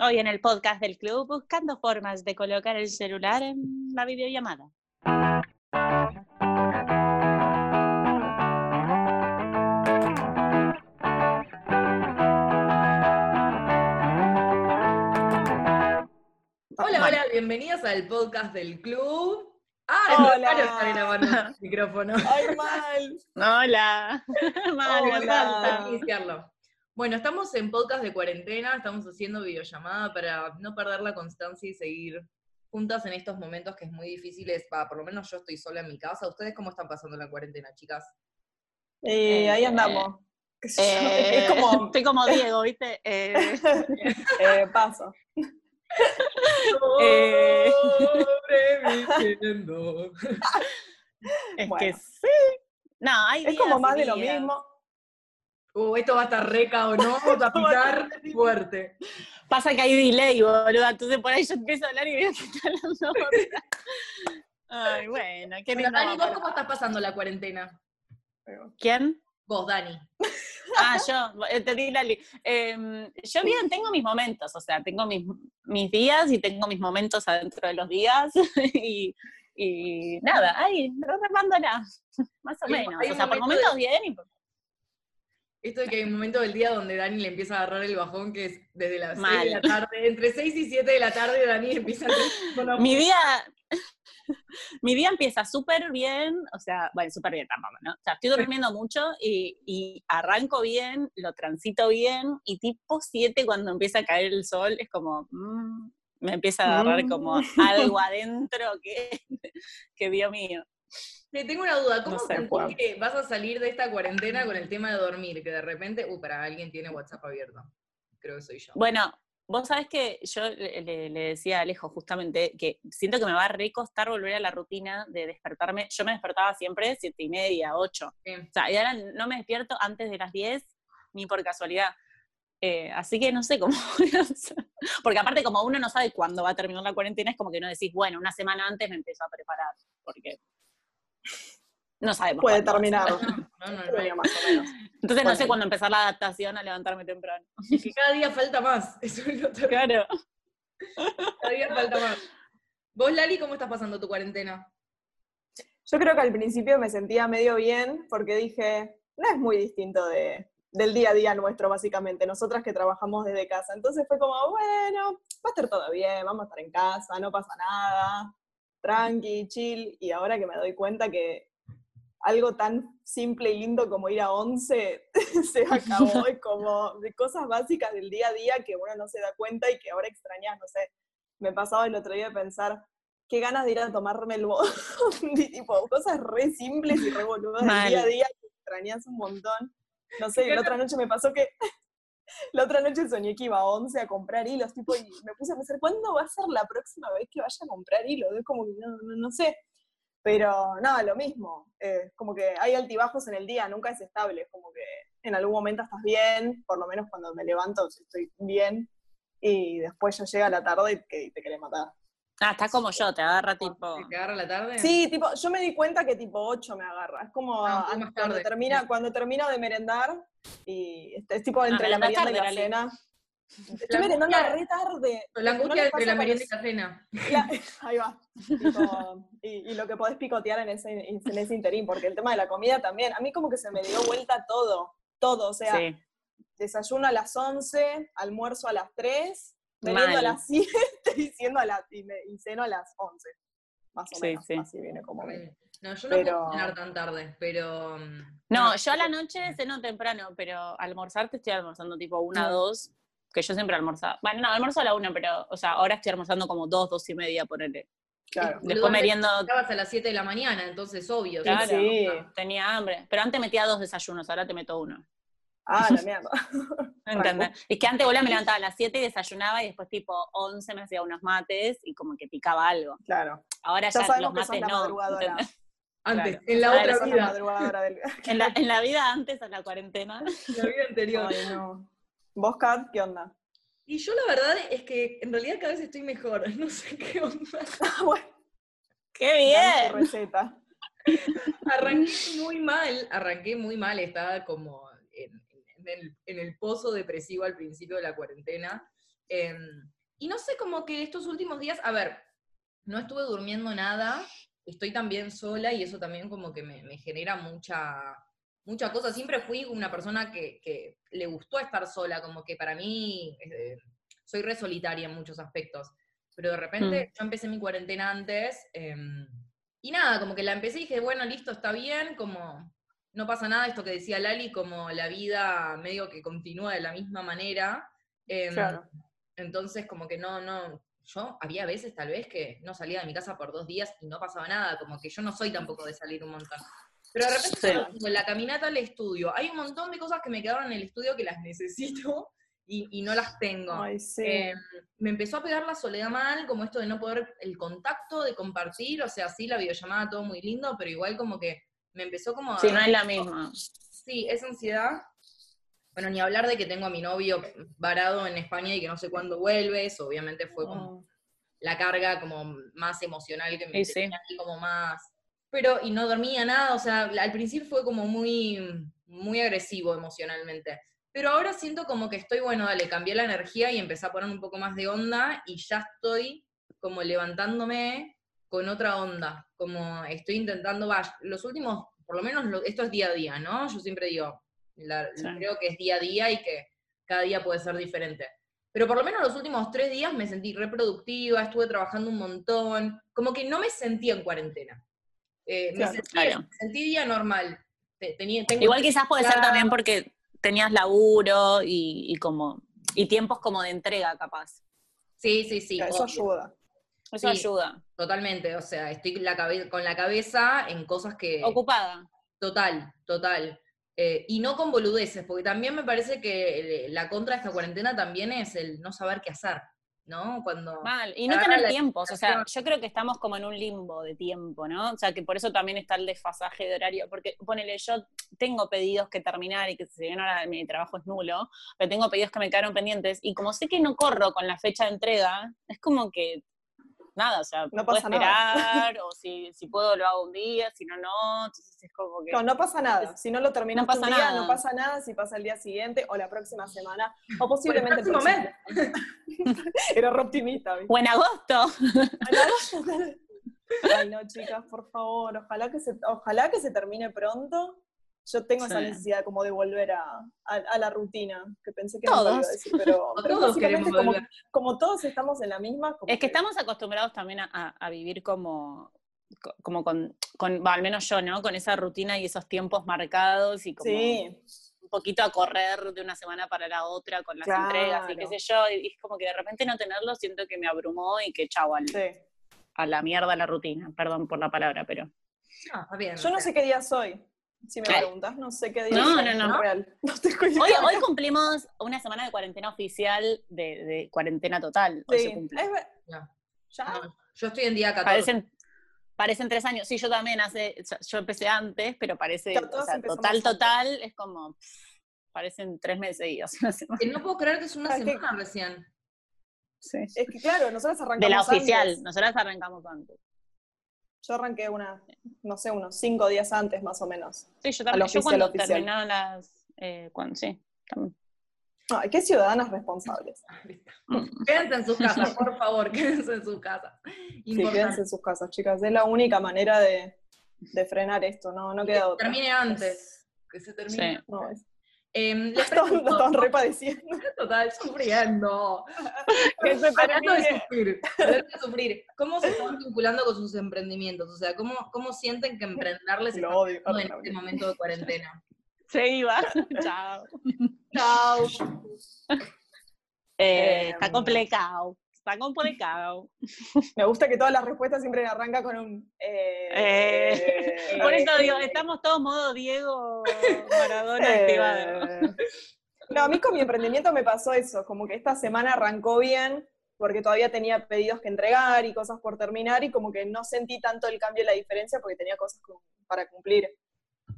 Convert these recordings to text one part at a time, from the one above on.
Hoy en el podcast del club buscando formas de colocar el celular en la videollamada. Hola, hola, bienvenidos al podcast del club. Ah, Hola. Rosario está grabando el micrófono. ¡Ay, mal! Hola. Mal, Hola, falta. hay que iniciarlo. Bueno, estamos en podcast de cuarentena, estamos haciendo videollamada para no perder la constancia y seguir juntas en estos momentos que es muy difíciles. Pa, por lo menos yo estoy sola en mi casa. ¿Ustedes cómo están pasando la cuarentena, chicas? Y ahí andamos. Eh, es como Estoy como Diego, ¿viste? Eh, eh, paso. Eh. Es Bueno. que sí. No, hay Es como más de lo mismo. Uh, esto va a estar reca o no, va a picar fuerte. Pasa que hay delay, boludo. Entonces por ahí yo empiezo a hablar y veo que está hablando otra. Ay, bueno, qué Bueno, lindo. Dani, ¿vos cómo estás pasando la cuarentena? ¿Quién? Vos, Dani. Ah, yo, entendí Lali. Em, yo bien, tengo mis momentos, o sea, tengo mis, mis días y tengo mis momentos adentro de los días y, y nada, ahí, remándola, más o menos. O sea, por momento momentos de- bien y por- Esto de que hay un momento del día donde Dani le empieza a agarrar el bajón, que es desde las 6 Mal. de la tarde, entre 6 y 7 de la tarde, Dani empieza a Mi día, mi día empieza súper bien, o sea, bueno, súper bien tampoco, ¿no? O sea, estoy durmiendo mucho y, y arranco bien, lo transito bien, y tipo 7 cuando empieza a caer el sol es como, mm, me empieza a agarrar Mm. como algo adentro que, que Dios mío. Te tengo una duda, ¿cómo No sé, sentís que vas a salir de esta cuarentena con el tema de dormir? Que de repente, uh, para alguien tiene WhatsApp abierto. Creo que soy yo. Bueno, vos sabés que yo le, decía a Alejo justamente que siento que me va a recostar volver a la rutina de despertarme. Yo me despertaba siempre siete y media, ocho. Sí. O sea, y ahora no me despierto antes de las 10 ni por casualidad. Eh, así que no sé cómo. Porque aparte, como uno no sabe cuándo va a terminar la cuarentena, es como que no decís, bueno, una semana antes me empiezo a preparar. Porque no sabemos. Puede terminar. No, no, no, más o menos. Entonces no sé cuándo empezar la adaptación a levantarme temprano. Es que cada día falta más. Eso es lo. Claro. Cada día falta más. Vos, Lali, ¿cómo estás pasando tu cuarentena? Yo creo que al principio me sentía medio bien porque dije, no es muy distinto de, del día a día nuestro, básicamente, nosotras que trabajamos desde casa. Entonces fue como, bueno, va a estar todo bien, vamos a estar en casa, no pasa nada, tranqui, chill. Y ahora que me doy cuenta que algo tan simple y lindo como ir a 11 se acabó, es como de cosas básicas del día a día que uno no se da cuenta y que ahora extrañas, no sé. Me pasaba el otro día de pensar, qué ganas de ir a tomarme el bondi, tipo, cosas re simples y re boludas del día a día que extrañas un montón. No sé, la otra noche me pasó que, la otra noche soñé que iba a 11 a comprar hilos, tipo, y me puse a pensar, ¿cuándo va a ser la próxima vez que vaya a comprar hilos? Es como que no, no, no sé. Pero nada, lo mismo. eh, como que hay altibajos en el día, nunca es estable. Es como que en algún momento estás bien, por lo menos cuando me levanto estoy bien, y después ya llega la tarde y te querés matar. Ah, estás como yo, te agarra tipo. ¿Te agarra la tarde? Sí, tipo, yo me di cuenta que tipo 8 me agarra. Es como Ah, an- más cuando, tarde. termina, cuando termino de merendar y es, es tipo entre la merendás merienda y la cena. Estoy merendando re tarde. La ¿No angustia entre la merienda y la cena. la- ahí va. Tipo, y, y lo que podés picotear en ese, en ese interín, porque el tema de la comida también, a mí como que se me dio vuelta todo, todo, o sea, Sí. desayuno a las 11, almuerzo a las 3, meriendo a las 7 y, siendo a las, y, me- y ceno a las 11, más o Sí, menos, sí. así viene como. No, yo no Pero- puedo cenar tan tarde, pero... mm, No, yo a la noche ceno temprano, pero almorzar te estoy almorzando tipo una, dos, que yo siempre almorzaba. Bueno, no, almuerzo a la una, pero, o sea, ahora estoy almorzando como dos, dos y media, ponele. Claro. Después meriendo, Estabas a las 7 de la mañana, entonces obvio. claro, sí. tenía hambre. Pero antes metía dos desayunos, ahora te meto uno. Ah, la mierda. ¿Entendés? Es que antes boludo me levantaba a las 7 y desayunaba y después tipo 11 me hacía unos mates y como que picaba algo. Claro. Ahora Ya ya, sabemos los mates la no. Antes, Claro. en la otra la vida, madrugadora del... En la, en la vida antes a la cuarentena. en la vida anterior. Ay, no. ¿Vos, Kat, qué onda? Y yo la verdad es que en realidad cada vez estoy mejor, no sé qué onda. Ah, bueno, ¡Qué bien! receta. Arranqué muy mal, arranqué muy mal, estaba como el, en el pozo depresivo al principio de la cuarentena. Em, y no sé, como que estos últimos días, a ver, no estuve durmiendo nada, estoy también sola y eso también como que me, me genera mucha, mucha cosa. Siempre fui una persona que, que, le gustó estar sola, como que para mí eh, soy re solitaria en muchos aspectos. Pero de repente Mm. yo empecé mi cuarentena antes em, y nada, como que la empecé y dije, bueno, listo, está bien, como no pasa nada, esto que decía Lali, como la vida medio que continúa de la misma manera. Em, Claro. Entonces, como que no, no, yo había veces tal vez que no salía de mi casa por dos días y no pasaba nada, como que yo no soy tampoco de salir un montón. Pero de repente, Sí. tengo la caminata al estudio, hay un montón de cosas que me quedaron en el estudio que las necesito y, y no las tengo. Ay, sí. Eh, me empezó a pegar la soledad mal, como esto de no poder, el contacto, de compartir, o sea, sí, la videollamada, todo muy lindo, pero igual como que me empezó como a... Sí, no es la misma. Sí, esa ansiedad. Bueno, ni hablar de que tengo a mi novio varado en España y que no sé cuándo vuelve, eso obviamente fue como Mm. la carga como más emocional que me sí. tenía como más... Pero, y no dormía nada, o sea, al principio fue como muy, muy agresivo emocionalmente. Pero ahora siento como que estoy, bueno, dale, cambié la energía y empecé a poner un poco más de onda y ya estoy como levantándome con otra onda, como estoy intentando, va, los últimos, por lo menos lo- esto es día a día, ¿no? Yo siempre digo, la- Sí. creo que es día a día y que cada día puede ser diferente. Pero por lo menos los últimos tres días me sentí reproductiva, estuve trabajando un montón, como que no me sentía en cuarentena. Eh, me, Claro, sentí, claro. me sentí día normal. Te- tenía, tengo Igual quizás puede ser también porque tenías laburo y, y como y tiempos como de entrega, capaz. Sí, sí, sí. Eso obvio, ayuda. Eso Sí. ayuda. Totalmente. O sea, estoy la cabe- con la cabeza en cosas que. Ocupada. Total, total. Eh, y no con boludeces, porque también me parece que eh, la contra de esta cuarentena también es el no saber qué hacer, ¿no? Cuando. Mal. Y no tener tiempos. O sea, yo creo que estamos como en un limbo de tiempo, ¿no? O sea, que por eso también está el desfasaje de horario. Porque, ponele, yo tengo pedidos que terminar y que si bien ahora mi trabajo es nulo, pero tengo pedidos que me quedaron pendientes. Y como sé que no corro con la fecha de entrega, es como que. Nada, o sea, No puedo pasa nada. esperar, o si, si puedo lo hago un día, si no, no. Entonces es como que. No, no pasa nada. Si no lo terminas No pasa un día, nada. no pasa nada si pasa el día siguiente o la próxima semana o posiblemente el próximo próximo mes. Era re optimista, ¿viste? O en agosto. Ay, no, chicas, por favor, ojalá que se, ojalá que se termine pronto. Yo tengo esa Sí. necesidad como de volver a, a- a la rutina, que pensé que Todos. no iba a decir, pero, pero todos básicamente queremos como, como todos estamos en la misma, como Es que estamos acostumbrados también a, a- vivir como, co- como con, con- va, al menos yo, ¿no? Con esa rutina y esos tiempos marcados y como Sí, un poquito a correr de una semana para la otra con las Claro. entregas y qué sé yo. Y es como que de repente no tenerlo siento que me abrumó y que chau, al- sí. a la mierda la rutina. Perdón por la palabra, pero. No, bien. Yo no sé qué día soy. Si me preguntas, no sé qué día No, soy. no, no. real. No. Hoy, hoy cumplimos una semana de cuarentena oficial de, de cuarentena total. Hoy Sí, se cumple. es ver- No. ¿Ya? no, yo estoy en día 14. Parecen, parecen tres años. Sí, yo también hace, yo empecé antes, pero parece, Ya, o sea, total, antes. total, es como, pff, parecen tres meses seguidos. Que no puedo creer que es una Ah, que- semana recién. Es que claro, nosotros arrancamos De la oficial, antes. nosotras arrancamos antes. Yo arranqué una, no sé, unos cinco días antes más o menos. Sí, yo también, yo cuando terminaron las, eh, cuando, sí, también. Ay, qué ciudadanas responsables. Mm. Quédense en sus casas, por favor, quédense en sus casas. Sí, quédense en sus casas, chicas. Es la única manera de, de frenar esto, no, no que queda otra. termine antes. Que se termine. Sí. No, es- Pregunto, están repadeciendo. total, sufriendo. Que se Hablando de sufrir, de sufrir, ¿cómo se están vinculando con sus emprendimientos? O sea, ¿cómo, cómo sienten que emprenderles Lo odio. en este momento de cuarentena? Se iba. Chao. Chao. Eh, Em. está complicado. Está complicado. Me gusta que todas las respuestas siempre arrancan con un. eh, Eh, eh, Por eso digo, estamos todos modo Diego Maradona eh. activado. No, a mí con mi emprendimiento me pasó eso, como que esta semana arrancó bien, porque todavía tenía pedidos que entregar y cosas por terminar, y como que no sentí tanto el cambio y la diferencia porque tenía cosas para cumplir.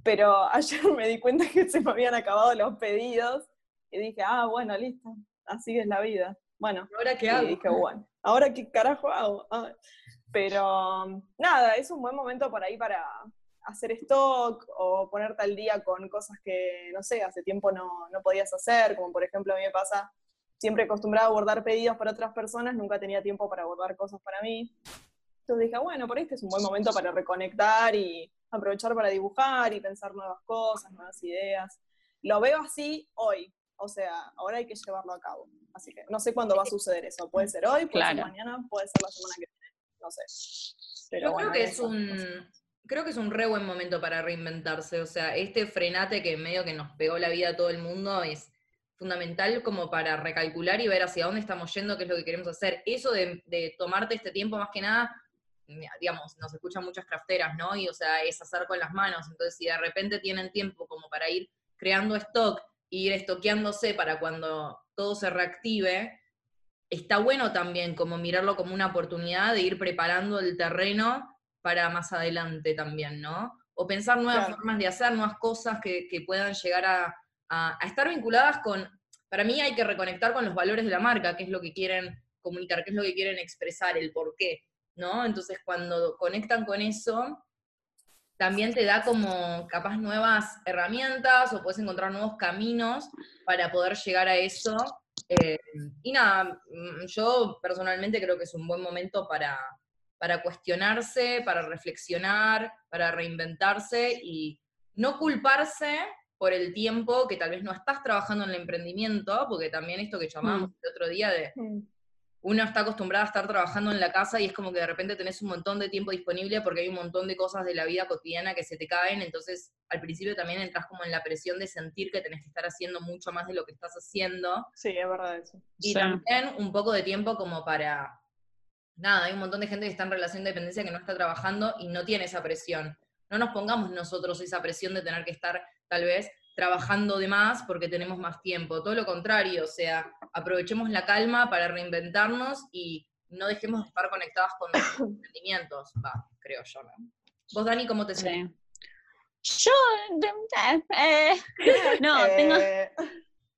Pero ayer me di cuenta que se me habían acabado los pedidos, y dije, ah, bueno, listo, así es la vida. Bueno, ¿Ahora qué y hago? dije, bueno, ¿ahora qué carajo hago? Ah, Pero nada, es un buen momento por ahí para hacer stock o ponerte al día con cosas que, no sé, hace tiempo no, no podías hacer, como por ejemplo a mí me pasa siempre acostumbrada a abordar pedidos para otras personas, nunca tenía tiempo para abordar cosas para mí. Entonces dije, bueno, por este es un buen momento para reconectar y aprovechar para dibujar y pensar nuevas cosas, nuevas ideas. Lo veo así hoy, o sea, ahora hay que llevarlo a cabo. Así que no sé cuándo va a suceder eso. Puede ser hoy, puede ser mañana, puede ser la semana que viene, no sé. Pero Yo creo que es un, creo que es un re buen momento para reinventarse. O sea, este frenate que medio que nos pegó la vida a todo el mundo es fundamental como para recalcular y ver hacia dónde estamos yendo, qué es lo que queremos hacer. Eso de, de tomarte este tiempo más que nada, digamos, nos escuchan muchas crafteras, ¿no? Y o sea, es hacer con las manos. Entonces, si de repente tienen tiempo como para ir creando stock, ir estoqueándose para cuando todo se reactive, está bueno también como mirarlo como una oportunidad de ir preparando el terreno para más adelante también, ¿no? O pensar nuevas formas de hacer, nuevas cosas que, puedan llegar a, a, estar vinculadas con, para mí hay que reconectar con los valores de la marca, qué es lo que quieren comunicar, qué es lo que quieren expresar, el por qué, ¿no? Entonces cuando conectan con eso, también te da como capaz nuevas herramientas o puedes encontrar nuevos caminos para poder llegar a eso. Eh, y nada, mm, yo personalmente creo que es un buen momento para, para cuestionarse, para reflexionar, para reinventarse y no culparse por el tiempo que tal vez no estás trabajando en el emprendimiento, porque también esto que llamamos mm. el otro día de mm. Uno está acostumbrado a estar trabajando en la casa y es como que de repente tenés un montón de tiempo disponible porque hay un montón de cosas de la vida cotidiana que se te caen, entonces al principio también entras como en la presión de sentir que tenés que estar haciendo mucho más de lo que estás haciendo. Sí, es verdad eso. Y también un poco de tiempo como para nada, hay un montón de gente que está en relación de dependencia que no está trabajando y no tiene esa presión. No nos pongamos nosotros esa presión de tener que estar tal vez trabajando de más porque tenemos más tiempo. Todo lo contrario, o sea, aprovechemos la calma para reinventarnos y no dejemos de estar conectadas con nuestros emprendimientos, va, creo yo, ¿no? Vos, Dani, ¿cómo te sientes? Yo, eh, no, tengo, eh.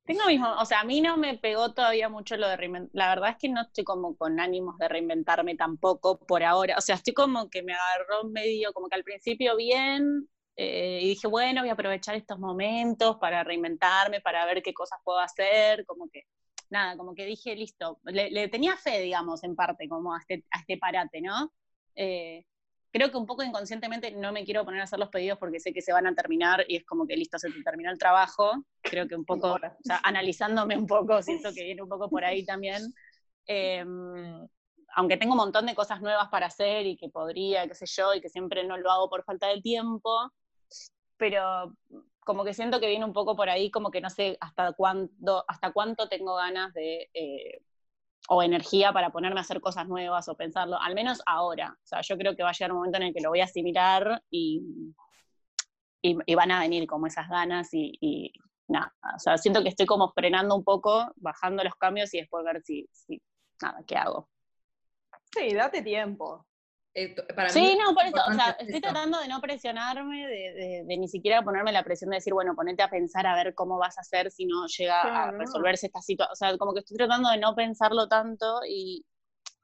Tengo mismo, o sea, a mí no me pegó todavía mucho lo de reinventar. La verdad es que no estoy como con ánimos de reinventarme tampoco por ahora. O sea, estoy como que me agarró medio, como que al principio bien, eh, y dije, bueno, voy a aprovechar estos momentos para reinventarme, para ver qué cosas puedo hacer, como que, nada, como que dije, listo, le, tenía fe, digamos, en parte, como a este, a este parate, ¿no? Eh, creo que un poco inconscientemente no me quiero poner a hacer los pedidos porque sé que se van a terminar y es como que listo, se te terminó el trabajo. Creo que un poco, o sea, analizándome un poco, siento que viene un poco por ahí también. Em, aunque tengo un montón de cosas nuevas para hacer y que podría, qué sé yo, y que siempre no lo hago por falta de tiempo, pero como que siento que viene un poco por ahí, como que no sé hasta cuándo, hasta cuánto tengo ganas de eh, o energía para ponerme a hacer cosas nuevas o pensarlo, al menos ahora. O sea, yo creo que va a llegar un momento en el que lo voy a asimilar y, y, van a venir como esas ganas y, nada. O sea, siento que estoy como frenando un poco, bajando los cambios y después ver si, si nada, ¿qué hago? Sí, date tiempo. Eh, sí, no, por eso, o sea, estoy tratando de no presionarme, de, ni siquiera ponerme la presión de decir, bueno, ponete a pensar a ver cómo vas a hacer si no llega a resolverse esta situación. O sea, como que estoy tratando de no pensarlo tanto y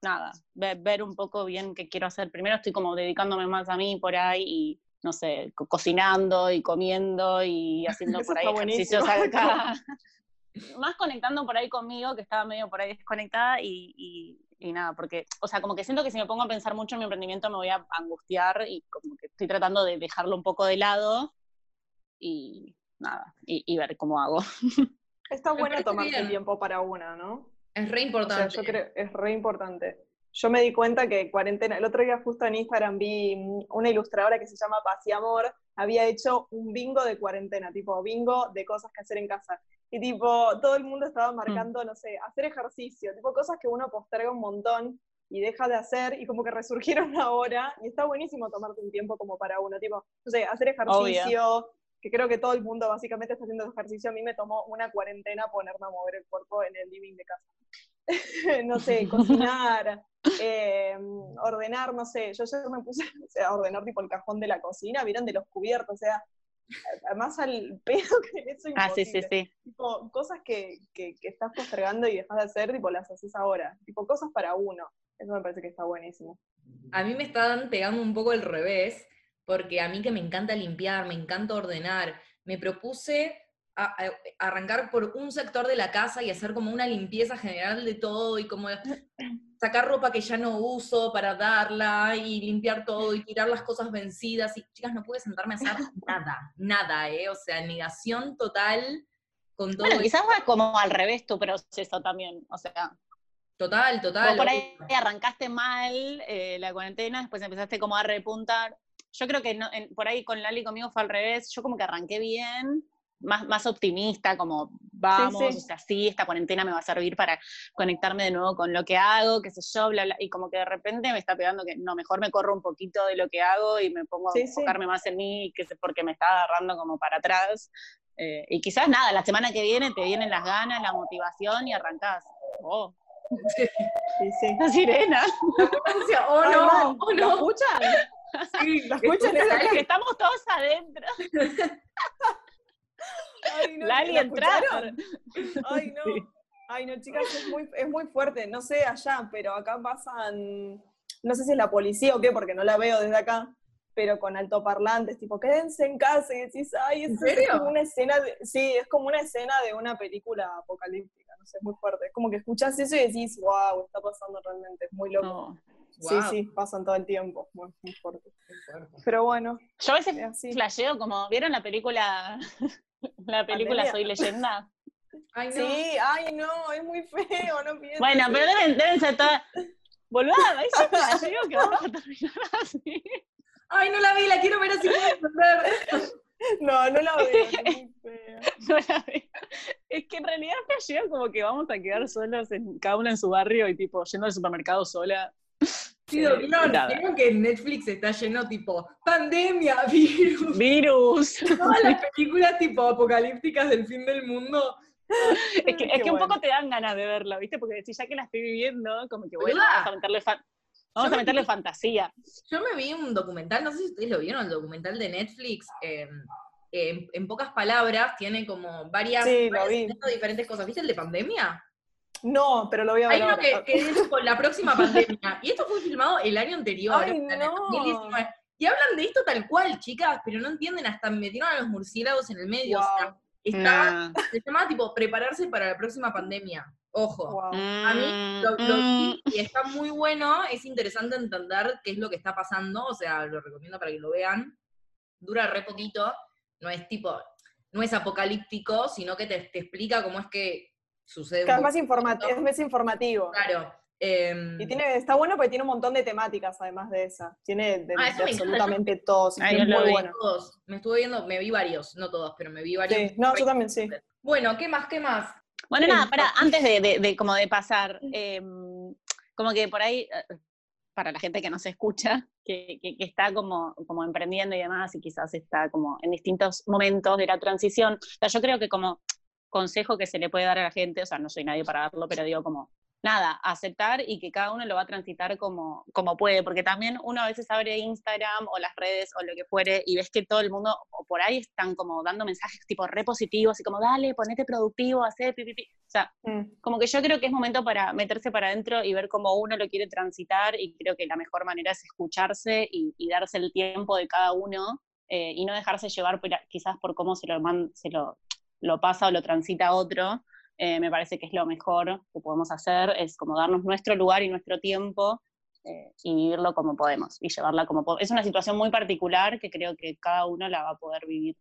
nada, ver, un poco bien qué quiero hacer. Primero estoy como dedicándome más a mí por ahí y, no sé, cocinando y comiendo y haciendo por ahí ejercicios acá. más conectando por ahí conmigo, que estaba medio por ahí desconectada y y nada, porque, o sea, como que siento que si me pongo a pensar mucho en mi emprendimiento me voy a angustiar y como que estoy tratando de dejarlo un poco de lado y nada, y, ver cómo hago. Está bueno tomarse el tiempo para una, ¿no? Es re importante. yo creo, es re importante. Yo me di cuenta que cuarentena, el otro día justo en Instagram vi una ilustradora que se llama Paz y Amor, había hecho un bingo de cuarentena, tipo bingo de cosas que hacer en casa. Y tipo, todo el mundo estaba mm. marcando, no sé, hacer ejercicio, tipo cosas que uno posterga un montón y deja de hacer y como que resurgieron ahora y está buenísimo tomarte un tiempo como para uno, tipo, no sé, hacer ejercicio, que creo que todo el mundo básicamente está haciendo ejercicio, a mí me tomó una cuarentena ponerme a mover el cuerpo en el living de casa. no sé, cocinar, eh, ordenar, no sé, yo ayer me puse a ordenar tipo el cajón de la cocina, vieron de los cubiertos, o sea, además al pedo que eso Ah, sí, sí, sí. Tipo, cosas que, que, estás postergando y dejas de hacer, tipo, las haces ahora. Tipo, cosas para uno. Eso me parece que está buenísimo. A mí me están pegando un poco el revés, porque a mí que me encanta limpiar, me encanta ordenar, me propuse a- a- arrancar por un sector de la casa y hacer como una limpieza general de todo y como sacar ropa que ya no uso para darla y limpiar todo y tirar las cosas vencidas. Y chicas, no pude sentarme a hacer nada, nada, ¿eh? O sea, negación total con todo. Bueno, quizás va como al revés tu proceso también. O sea, Total, total. por ahí arrancaste mal eh, la cuarentena, después empezaste como a repuntar. Yo creo que no- en- por ahí con Lali conmigo fue al revés. Yo como que arranqué bien, más, más optimista, como vamos, sí. o sea, sí, esta cuarentena me va a servir para conectarme de nuevo con lo que hago, qué sé yo, bla, bla. Y como que de repente me está pegando que no, mejor me corro un poquito de lo que hago y me pongo Sí, a sí. enfocarme más en mí, que porque me está agarrando como para atrás. Eh, y quizás nada, la semana que viene te vienen las ganas, la motivación y arrancás. Oh, Sí, sí. la sirena. Oh, no, oh, ¿Lo no. escuchan? Sí, ¿La escuchan? Es. Que estamos todos adentro. Ay, no, Lali, ¿la entra. escucharon? Ay, no. Sí. Ay, no, chicas, es muy, es muy fuerte. No sé allá, pero acá pasan, no sé si es la policía o qué, porque no la veo desde acá, pero con altoparlantes, tipo, quédense en casa y decís, ay, ¿En eso es como una escena, de- sí, es como una escena de una película apocalíptica, no sé, es muy fuerte. Es como que escuchás eso y decís, wow, está pasando realmente, es muy loco. No. Sí, Wow. sí, pasan todo el tiempo, muy, muy fuerte. Pero bueno, Yo a veces es así. flasheo como, ¿vieron la película, la película Pandemia. Soy Leyenda? Ay, no. Sí, ay, no, es muy feo, no pienses. Bueno, pero deben, deben ser todas... Boluda, ahí yo flasheo que vamos a terminar así. Ay, no la vi, la quiero ver así entender. No, no la veo, es muy fea. No la veo. Es que en realidad flasheo como que vamos a quedar solos, en, cada uno en su barrio y tipo yendo al supermercado sola. Sí. ¿Vieron que Netflix está lleno tipo pandemia, virus? Virus. Todas las películas tipo apocalípticas del fin del mundo. Es que, es un poco te dan ganas de verlo, ¿viste? Porque decís, ya que la estoy viviendo, como que bueno, vamos a meterle, vamos a fantasía. Yo me vi un documental, no sé si ustedes lo vieron, el documental de Netflix. eh, en, en pocas palabras, tiene como varias, Sí, varias- diferentes cosas. ¿Viste el de pandemia? No, pero lo voy a ver Hay uno ahora. que, que es con la próxima pandemia. Y esto fue filmado el año anterior, Ay, en el no. 2019. Y hablan de esto tal cual, chicas, pero no entienden, hasta metieron a los murciélagos en el medio. O sea, está, Nah. se llamaba tipo prepararse para la próxima pandemia. Ojo. wow. A mí lo, lo vi y está muy bueno, es interesante entender qué es lo que está pasando, o sea, lo recomiendo para que lo vean. Dura re poquito, no es tipo, no es apocalíptico, sino que te, te explica cómo es que sucede. un Cada vez poco. más es más informativo. Claro. em, Y tiene, está bueno porque tiene un montón de temáticas además de esa. Tiene de, Ah, de absolutamente todos. Ay, es muy vi. bueno. todos, me estuve viendo, me vi varios, no todos, pero me vi varios. Sí, no, yo también sí. Bueno, ¿qué más? ¿Qué más? Bueno, nada, para, antes de, de- de como de pasar, em, como que por ahí, eh, para la gente que nos escucha, que, que- que está como, como emprendiendo y demás, y quizás está como en distintos momentos de la transición, o sea, yo creo que como consejo que se le puede dar a la gente, o sea, no soy nadie para darlo, pero digo como, nada, aceptar y que cada uno lo va a transitar como, como puede, porque también uno a veces abre Instagram o las redes o lo que fuere y ves que todo el mundo o por ahí están como dando mensajes tipo repositivos y como, dale, ponete productivo, hacé pi, pi, pi". O sea, Mm. como que yo creo que es momento para meterse para adentro y ver cómo uno lo quiere transitar y creo que la mejor manera es escucharse y, y darse el tiempo de cada uno eh, y no dejarse llevar por- quizás por cómo se lo, man- se lo, lo pasa o lo transita otro. Eh, me parece que es lo mejor que podemos hacer, es como darnos nuestro lugar y nuestro tiempo eh, y vivirlo como podemos y llevarla como podemos. Es una situación muy particular que creo que cada uno la va a poder vivir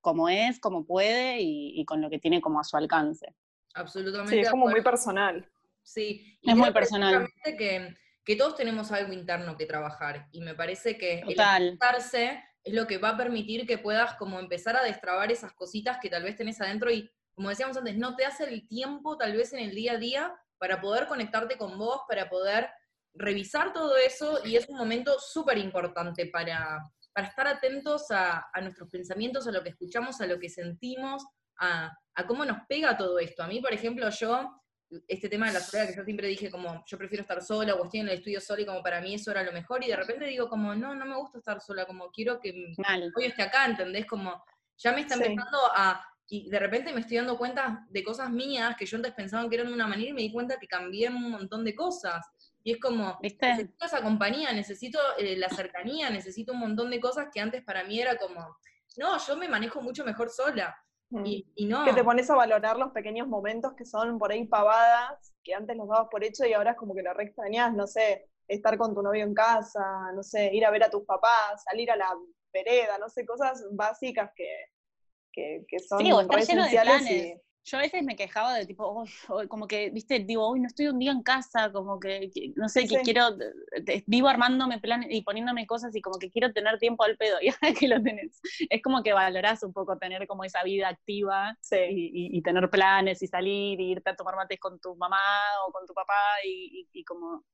como es, como puede y, y con lo que tiene como a su alcance. Absolutamente. Sí, es como muy personal. Sí, Es muy personal. Que, que todos tenemos algo interno que trabajar y me parece que el Total. escucharse es lo que va a permitir que puedas como empezar a destrabar esas cositas que tal vez tenés adentro y, como decíamos antes, no te hace el tiempo tal vez en el día a día para poder conectarte con vos, para poder revisar todo eso y es un momento súper importante para, para estar atentos a, a nuestros pensamientos, a lo que escuchamos, a lo que sentimos, a, a cómo nos pega todo esto. A mí, por ejemplo, yo este tema de la soledad que yo siempre dije como yo prefiero estar sola o estoy en el estudio sola y como para mí eso era lo mejor y de repente digo como no, no me gusta estar sola, como quiero que mi Mal. novio esté acá, ¿entendés? Como ya me está Sí. empezando a... Y de repente me estoy dando cuenta de cosas mías que yo antes pensaba que eran de una manera y me di cuenta que cambié un montón de cosas. Y es como, ¿Viste? necesito esa compañía, necesito eh, la cercanía, necesito un montón de cosas que antes para mí era como, no, yo me manejo mucho mejor sola. Mm. Y, y no. Que te pones a valorar los pequeños momentos que son por ahí pavadas, que antes los dabas por hecho y ahora es como que lo re extrañás, no sé, estar con tu novio en casa, no sé, ir a ver a tus papás, salir a la vereda, no sé, cosas básicas que, que, que son Sí, o estar re lleno de esenciales y-. Yo a veces me quejaba de tipo, "Uy, uy", como que, viste, digo, uy, no estoy un día en casa, como que, que- no sé, que quiero, de- vivo armándome planes y poniéndome cosas y como que quiero tener tiempo al pedo, y ahora que lo tenés, es como que valorás un poco tener como esa vida activa Sí. y, y- y tener planes y salir y irte a tomar mates con tu mamá o con tu papá y, y- y como,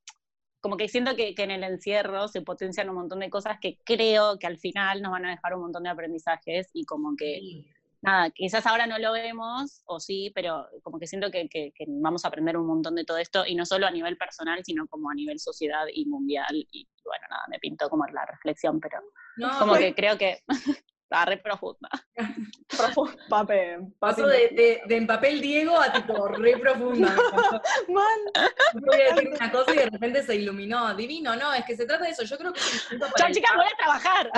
como que siento que, que en el encierro se potencian un montón de cosas que creo que al final nos van a dejar un montón de aprendizajes y como que Sí. Nada, quizás ahora no lo vemos, o sí, pero como que siento que, que- que vamos a aprender un montón de todo esto, y no solo a nivel personal, sino como a nivel sociedad y mundial. Y bueno, nada, me pintó como la reflexión, pero No, como que creo que está re profunda. Profu- Pape, papi. de, de, de en papel Diego a tipo re profunda. Mal. Yo voy a decir una cosa y de repente se iluminó. Divino, no, es que se trata de eso. Yo creo que es un punto para Chao, chicas, voy a trabajar.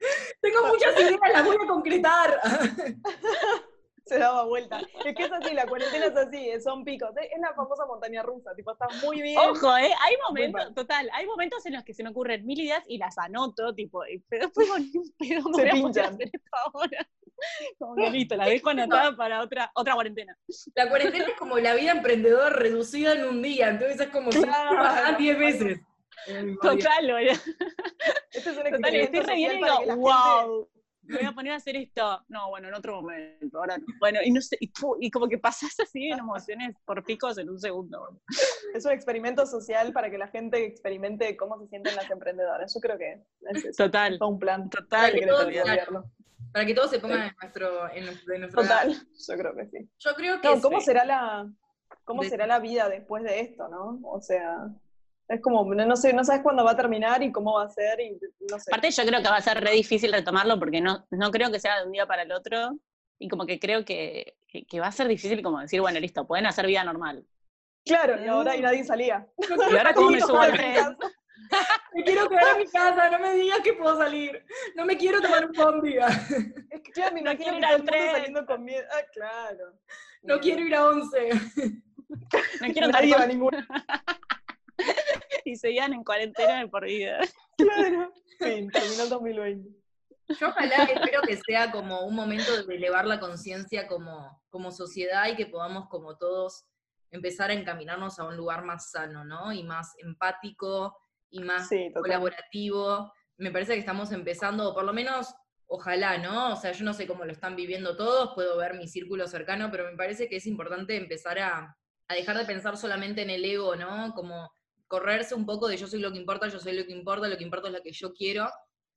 Tengo muchas ideas, las voy a concretar. Se daba vuelta. Es que es así, la cuarentena es así, son picos. Es es la famosa montaña rusa, tipo, estás muy bien. Ojo, ¿eh? Hay momentos, total, hay momentos en los que se me ocurren mil ideas y las anoto, tipo, pero después con un pedo me Se voy a poner a pinchan. hacer esto ahora. Como que listo, la dejo anotada para otra, otra cuarentena. La cuarentena es como la vida emprendedora reducida en un día, entonces es como si Claro. trabajas 10 veces. Total, boludo. Este es un Total, y estoy re bien y digo, gente- wow, me voy a poner a hacer esto. No, bueno, en otro momento, ahora no. Bueno, y no sé, y, pu- y como que pasás así en emociones por picos en un segundo. Es un experimento social para que la gente experimente cómo se sienten las emprendedoras. Yo creo que es eso. Total, Es un plan. total. que. Para que todos se pongan en nuestro, en nuestro, en nuestro Total, yo creo que sí. Yo creo que No, ¿cómo será la cómo De- será la vida después de esto, no? O sea, es como no no sé, no sabes cuándo va a terminar y cómo va a ser y no sé. Aparte yo creo que va a ser re difícil retomarlo porque no, no creo que sea de un día para el otro y como que creo que, que, que va a ser difícil como decir, bueno, listo, pueden hacer vida normal. Claro, y ahora y nadie salía. Y ahora cómo me subo al tren. Me quiero quedar en mi casa, no me digas que puedo salir. No me quiero tomar un bondi. Es que claro, me No quiero ir al tren. saliendo con miedo. Ah, claro. No quiero ir a 11. No quiero Nadie a ninguna. y seguían en cuarentena de por vida. Claro. Fin, terminó el 2020. Yo ojalá espero que sea como un momento de elevar la conciencia como, como sociedad y que podamos como todos empezar a encaminarnos a un lugar más sano, ¿no? Y más empático y más Sí, colaborativo. Me parece que estamos empezando, o por lo menos, ojalá, ¿no? O sea, yo no sé cómo lo están viviendo todos, puedo ver mi círculo cercano, pero me parece que es importante empezar a, a dejar de pensar solamente en el ego, ¿no? Como correrse un poco de yo soy lo que importa, yo soy lo que importa, lo que importa es lo que yo quiero,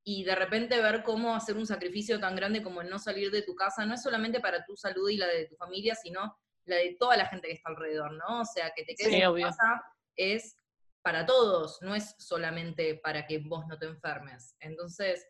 y de repente ver cómo hacer un sacrificio tan grande como el no salir de tu casa, no es solamente para tu salud y la de tu familia, sino la de toda la gente que está alrededor, ¿no? O sea, que te quedes Sí, en tu obvio. casa es para todos, no es solamente para que vos no te enfermes. Entonces,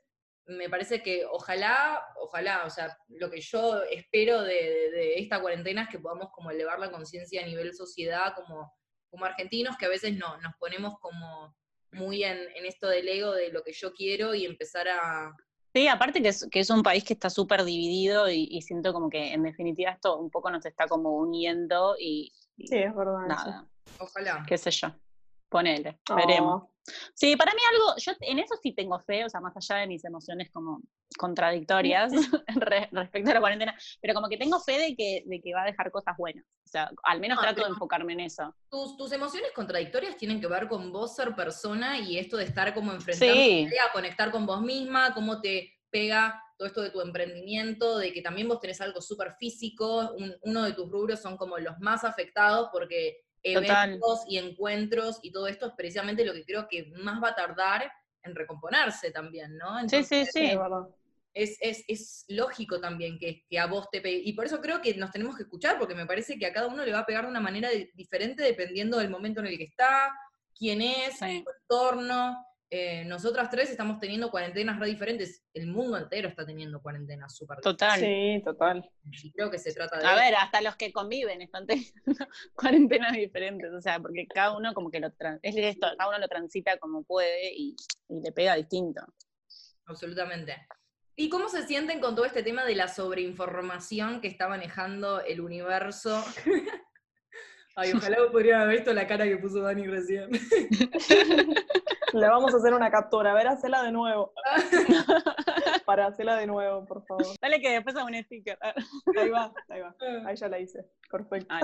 me parece que ojalá, ojalá, o sea, lo que yo espero de, de- de esta cuarentena es que podamos como elevar la conciencia a nivel sociedad, como, como argentinos, que a veces no, nos ponemos como muy en, en esto del ego de lo que yo quiero y empezar a... Sí, aparte que es, que es un país que está súper dividido y, y siento como que en definitiva esto un poco nos está como uniendo y, y Sí, es verdad. nada, Ojalá. qué sé yo. Ponele, Oh, veremos. Sí, para mí algo, yo en eso sí tengo fe, o sea, más allá de mis emociones como contradictorias re- respecto a la cuarentena, pero como que tengo fe de que, de que va a dejar cosas buenas. O sea, al menos No, trato de enfocarme en eso. Tus, tus emociones contradictorias tienen que ver con vos ser persona y esto de estar como enfrentando Sí. a conectar con vos misma, cómo te pega todo esto de tu emprendimiento, de que también vos tenés algo súper físico, un- uno de tus rubros son como los más afectados porque Total. eventos y encuentros y todo esto es precisamente lo que creo que más va a tardar en recomponerse también, ¿no? Sí, Entonces, sí, sí. es es, es, es lógico también que, que a vos te pegue. Y por eso creo que nos tenemos que escuchar, porque me parece que a cada uno le va a pegar de una manera de- diferente dependiendo del momento en el que está, quién es, Sí. su entorno. Eh, nosotras tres estamos teniendo cuarentenas re diferentes. El mundo entero está teniendo cuarentenas súper Total. Sí, total. diferentes. Y creo que se trata de A ver, hasta los que conviven están teniendo cuarentenas diferentes, o sea, porque cada uno como que lo es esto, cada uno lo transita como puede y, y le pega distinto. absolutamente. ¿Y cómo se sienten con todo este tema de la sobreinformación que está manejando el universo? Ay, ojalá podrían haber visto la cara que puso Dani recién. Le vamos a hacer una captura. A ver, hacela de nuevo. Para hacerla de nuevo, por favor. Dale que después hago un sticker. Ahí va, ahí va. Ahí ya la hice. Perfecto. Ah,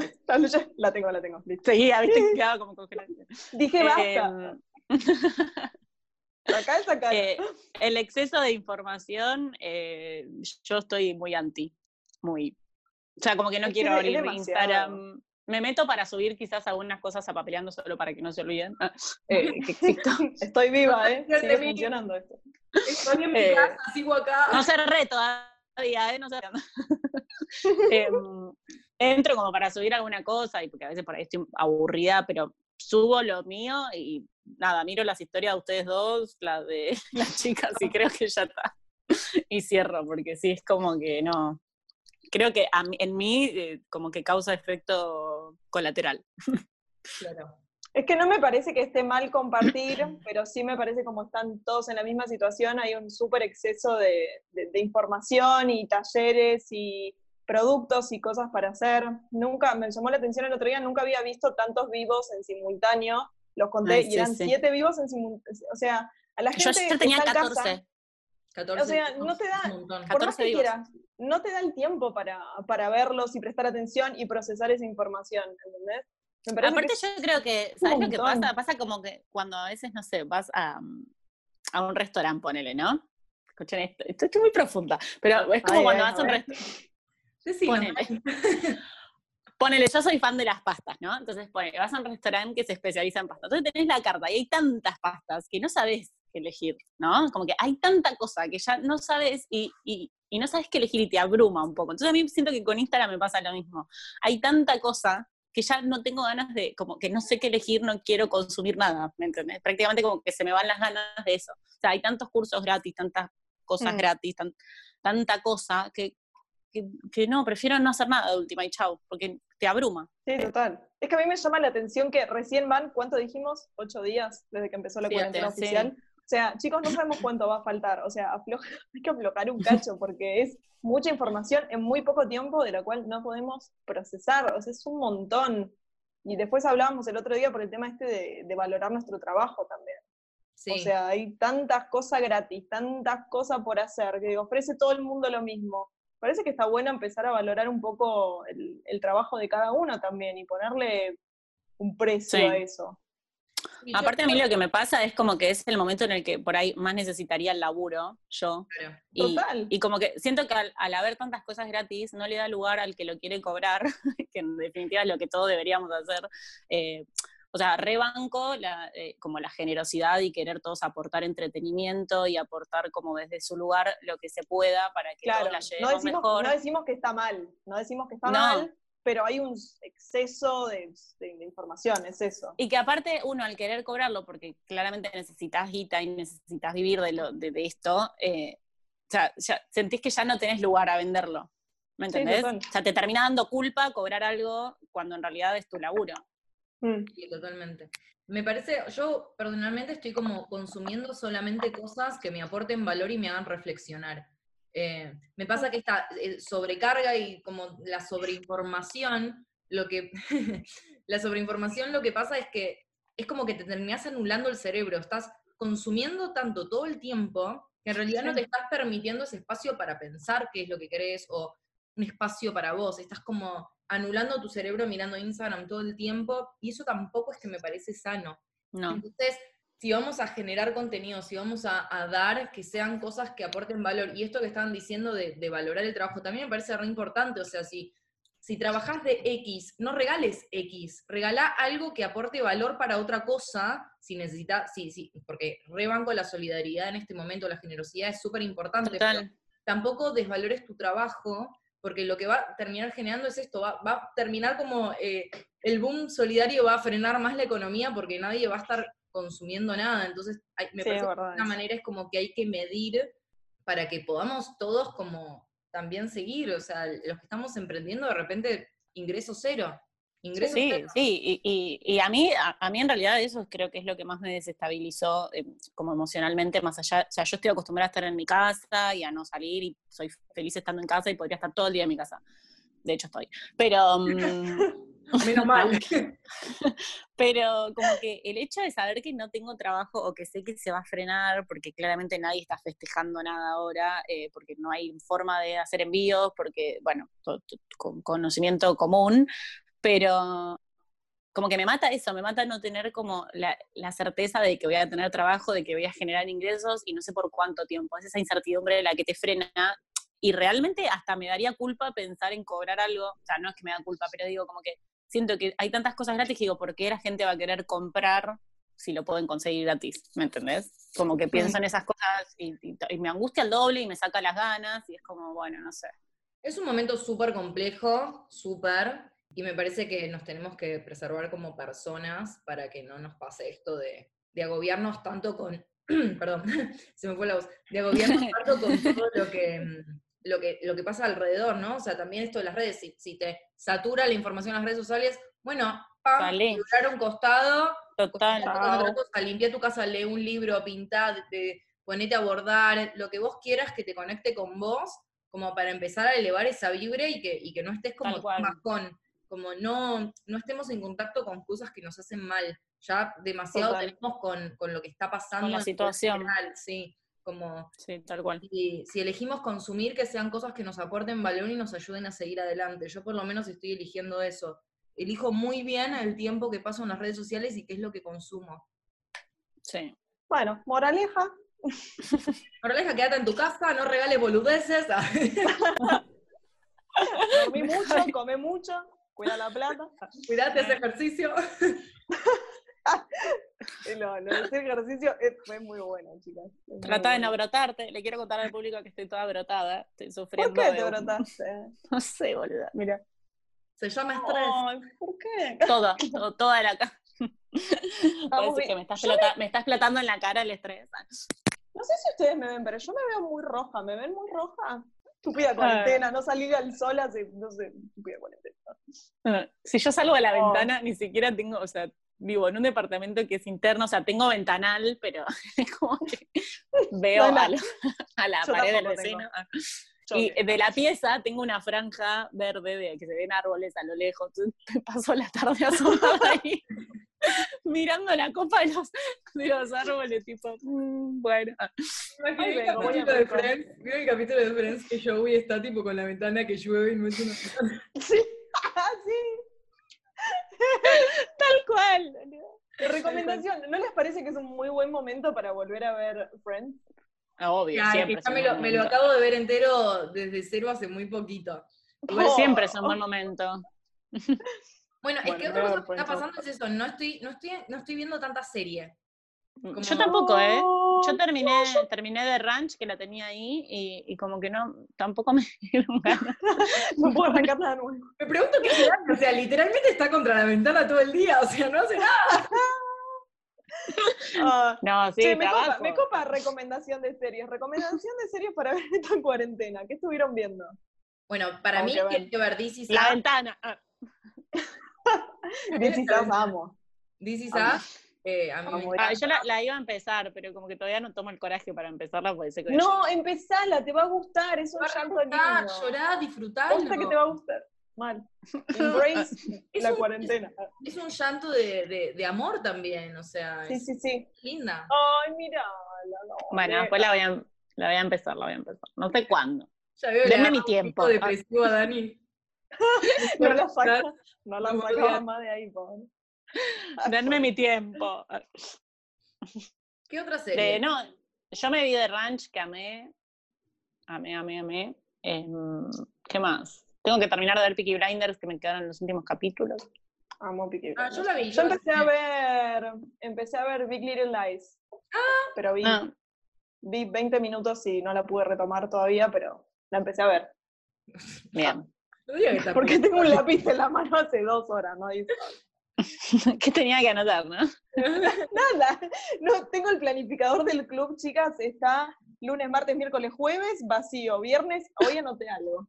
la tengo, la tengo. Listo. Sí, viste que quedaba como congelada. Dije basta. Acá esa cara. Eh, el exceso de información, eh, yo estoy muy anti. Muy. O sea, como que no quiero abrir Instagram me meto para subir quizás algunas cosas a papeleando solo para que no se olviden ah, eh, que existo. Estoy viva, ¿eh? Sigue funcionando esto. Estoy en mi eh, casa, sigo acá. No se re todavía, ¿eh? No se eh, entro como para subir alguna cosa, y porque a veces por ahí estoy aburrida, pero subo lo mío y nada, miro las historias de ustedes dos, las de las chicas, y creo que ya está. Y cierro, porque sí, es como que no, creo que en mí eh, como que causa efecto colateral. Claro. Es que no me parece que esté mal compartir, pero sí me parece como están todos en la misma situación, hay un súper exceso de, información y talleres y productos y cosas para hacer. Nunca, me llamó la atención el otro día, nunca había visto tantos vivos en simultáneo, los conté y eran siete vivos en simultáneo, o sea, a la gente Yo tenía 14. O sea, no te da, por más que quieras, no te da el tiempo para, para verlos y prestar atención y procesar esa información, ¿entendés? Aparte yo creo que, ¿sabes lo que pasa? Pasa como que cuando a veces, no sé, vas a, a un restaurante, ponele, ¿no? Escuchen esto, esto es muy profunda, pero es como cuando vas a un restaurante. Sí, ponele. ponele, yo soy fan de las pastas, ¿no? Entonces, ponele, vas a un restaurante que se especializa en pastas. Entonces tenés la carta y hay tantas pastas que no sabes elegir, ¿no? Como que hay tanta cosa que ya no sabes y, y no sabes qué elegir y te abruma un poco. Entonces a mí siento que con Instagram me pasa lo mismo. Hay tanta cosa que ya no tengo ganas de, como que no sé qué elegir, no quiero consumir nada, ¿me entiendes? Prácticamente como que se me van las ganas de eso. O sea, hay tantos cursos gratis, tantas cosas mm. gratis, tanta cosa, que, que, no, prefiero no hacer nada de última y chau, porque te abruma. Sí, total. Es que a mí me llama la atención que recién van, ¿cuánto dijimos? Ocho días desde que empezó la cuarentena oficial. O sea, chicos, no sabemos cuánto va a faltar. O sea, hay que aflojar un cacho porque es mucha información en muy poco tiempo de la cual no podemos procesar. O sea, es un montón. Y después hablábamos el otro día por el tema este de, valorar nuestro trabajo también. O sea, hay tantas cosas gratis, tantas cosas por hacer, que ofrece todo el mundo lo mismo. Parece que está bueno empezar a valorar un poco el, trabajo de cada uno también y ponerle un precio a eso. Aparte a mí lo que me pasa es como que es el momento en el que por ahí más necesitaría el laburo yo. Y, Total. y como que siento que al, haber tantas cosas gratis no le da lugar al que lo quiere cobrar, que en definitiva es lo que todos deberíamos hacer. Eh, o sea, rebanco la, eh, como la generosidad y querer todos aportar entretenimiento y aportar como desde su lugar lo que se pueda para que todos la llevemos no decimos, mejor. No decimos que está mal, no decimos que está mal, pero hay un exceso de, información, es eso. Y que aparte uno al querer cobrarlo, porque claramente necesitas guita y necesitas vivir de, lo, de, esto, eh, o sea, ya sentís que ya no tenés lugar a venderlo. ¿Me entendés? o sea, te termina dando culpa cobrar algo cuando en realidad es tu laburo. Mm. Sí, totalmente. Me parece, yo personalmente estoy como consumiendo solamente cosas que me aporten valor y me hagan reflexionar. Eh, me pasa que esta eh, sobrecarga y como la sobreinformación, lo que, la sobreinformación lo que pasa es que es como que te terminas anulando el cerebro, estás consumiendo tanto todo el tiempo que en realidad no te estás permitiendo ese espacio para pensar qué es lo que querés o un espacio para vos, estás como anulando tu cerebro mirando Instagram todo el tiempo y eso tampoco es que me parece sano. No. Entonces, si vamos a generar contenido, si vamos a, dar que sean cosas que aporten valor, y esto que estaban diciendo de, valorar el trabajo, también me parece re importante, o sea, si, si trabajás de X, no regales X, regala algo que aporte valor para otra cosa, si necesitas, sí, sí, porque rebanco la solidaridad en este momento, la generosidad es súper importante, tampoco desvalores tu trabajo, porque lo que va a terminar generando es esto, va, a terminar como eh, el boom solidario va a frenar más la economía porque nadie va a estar consumiendo nada. Entonces, me parece que de una manera es como que hay que medir para que podamos todos como también seguir. O sea, los que estamos emprendiendo, de repente, ingreso cero. ingresos. Sí, ceros. sí, y, y- y a, mí, a, a mí en realidad eso creo que es lo que más me desestabilizó eh, como emocionalmente, más allá, o sea, yo estoy acostumbrada a estar en mi casa y a no salir y soy feliz estando en casa y podría estar todo el día en mi casa. De hecho estoy. Pero, mm, Menos mal. pero como que el hecho de saber que no tengo trabajo o que sé que se va a frenar, porque claramente nadie está festejando nada ahora, eh, porque no hay forma de hacer envíos, porque, bueno, con conocimiento común, pero como que me mata eso, me mata no tener como la, la certeza de que voy a tener trabajo, de que voy a generar ingresos y no sé por cuánto tiempo. Es esa incertidumbre la que te frena. Y realmente hasta me daría culpa pensar en cobrar algo. O sea, no es que me da culpa, pero digo como que siento que hay tantas cosas gratis que digo, ¿por qué la gente va a querer comprar si lo pueden conseguir gratis? ¿Me entendés? Como que pienso en esas cosas y, y- y me angustia el doble y me saca las ganas y es como, bueno, no sé. Es un momento súper complejo, súper, y me parece que nos tenemos que preservar como personas para que no nos pase esto de, de agobiarnos tanto con, perdón, se me fue la voz, de agobiarnos tanto con todo lo que, mm, lo que, lo que pasa alrededor, ¿no? O sea, también esto de las redes, si, si te satura la información en las redes sociales, bueno, pam, a un costado, Total. Con otra cosa, limpia tu casa, lee un libro, pintá, te- ponete a bordar, lo que vos quieras que te conecte con vos, como para empezar a elevar esa vibre y que, y que no estés como bajón, como no, no estemos en contacto con cosas que nos hacen mal. Ya demasiado Total. tenemos con, con lo que está pasando Con la en situación. general, sí. Como Sí, tal cual. si, si elegimos consumir, que sean cosas que nos aporten valor y nos ayuden a seguir adelante. Yo por lo menos estoy eligiendo eso. Elijo muy bien el tiempo que paso en las redes sociales y qué es lo que consumo. Sí. Bueno, moraleja, Moraleja, quédate en tu casa, no regales boludeces. dormí mucho, come mucho, cuida la plata. Cuidate ese ejercicio. Lo, lo de ese ejercicio eh, fue muy bueno, chicas. Es Trata de no brotarte. Le quiero contar al público que estoy toda brotada. Estoy ¿Por sufriendo. qué de te un- brotaste? No sé, boluda. Mira. Se llama estrés. Ay, ¿por qué? Todo, todo, toda la cara. Que me está, Yo explota- me está explotando en la cara el estrés. No sé si ustedes me ven, pero yo me veo muy roja. ¿Me ven muy roja? Estúpida cuarentena, no salí al sol hace, no sé, estúpida cuarentena. Si yo salgo a la Oh. ventana, ni siquiera tengo, o sea, vivo en un departamento que es interno, o sea, tengo ventanal, pero es como que veo No, no. a la, a la pared del vecino. Y de la pieza tengo una franja verde de que se ven árboles a lo lejos. Entonces, me paso la tarde asomada ahí, mirando la copa de los, de los árboles, tipo, mm, bueno. ¿Vieron Ay, el vengo, capítulo de Friends? ¿Vieron el capítulo de Friends que Joey está tipo con la ventana que llueve y una ventana? Sí, ah, sí. Tal cual. Recomendación, ¿no les parece que es un muy buen momento para volver a ver Friends? Ah, Obvio, siempre. que ya me lo, me lo momento. acabo de ver entero desde cero hace muy poquito. Igual Oh. Siempre es un buen momento. Bueno, es Bueno, que otra a cosa que está pasando es eso, no estoy, no estoy, no estoy viendo tanta serie. Yo tampoco, ¿eh? Yo No, terminé, terminé de Ranch, que la tenía ahí, y, y como que no, tampoco me dieron ganas. no puedo arrancar nada nuevo. Me pregunto qué será, o sea, literalmente está contra la ventana todo el día, o sea, no hace nada. Ah, No, sí, che, me copa, trabajo. me copa recomendación de series. Recomendación de series para ver esta cuarentena. ¿Qué estuvieron viendo? Bueno, para Vamos mí que tiene ver. que ver This Is La ventana. ah. This Is Us, amo. This Is Amo. Us, eh, a mí me Amo. Ah, encanta. yo la, la iba a empezar, pero como que todavía no tomo el coraje para empezarla, porque sé que No, empezala, te va a gustar, es un Va a llanto gustar, lindo. llorá, disfrutalo. Posta que te va a gustar. Mal. Embrace la un- cuarentena. Es un llanto de, de- de amor también, o sea, Sí, es sí, sí. linda. Ay, mira. No, Bueno, después la voy, a, la voy a empezar, la voy a empezar. No sé cuándo. Ya veo, Denme mi un tiempo. pico depresivo a Dani. no la saca, no la No saca podía. más de ahí, pobre. Denme mi tiempo. ¿Qué otra serie? De- no, yo me vi de Ranch que amé. Amé, amé, amé. Em, ¿Qué más? Tengo que terminar de ver Peaky Blinders, que me quedaron los últimos capítulos. Amo Peaky Ah, yo Blinders. la vi. Yo Yo la empecé a vi. ver, empecé a ver Big Little Lies. Pero vi, Ah, vi 20 minutos y no la pude retomar todavía, pero la empecé a ver. bien. No Porque tengo un lápiz en la mano hace dos horas, ¿no? ¿Qué tenía que anotar, no? Nada, no, tengo el planificador del club, chicas, está lunes, martes, miércoles, jueves, vacío, viernes, hoy anoté algo.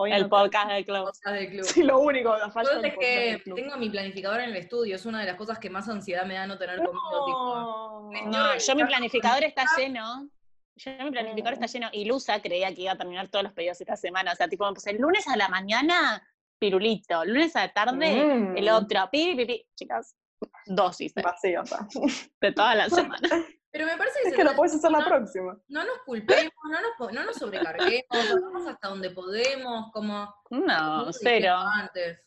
Hoy El no- podcast del club. Cosas del club. Sí, lo único, la falta es que tengo mi planificador en el estudio, es una de las cosas que más ansiedad me da no tener conmigo, tipo. No. Me No, yo mi planificador está Ah. lleno. Yo mi planificador Mm. está lleno. Y Lusa creía que iba a terminar todos los pedidos esta semana. O sea, tipo, pues el lunes a la mañana, pirulito. Lunes a la tarde, Mm. el otro. Pi, pi, pi. Chicas, dosis eh, Vacío, de toda la semana. Pero me parece que, Es se que lo trata- puedes hacer la no, próxima. no nos culpemos, no nos, no nos sobrecarguemos, hagamos hasta donde podemos, como No, como cero. antes.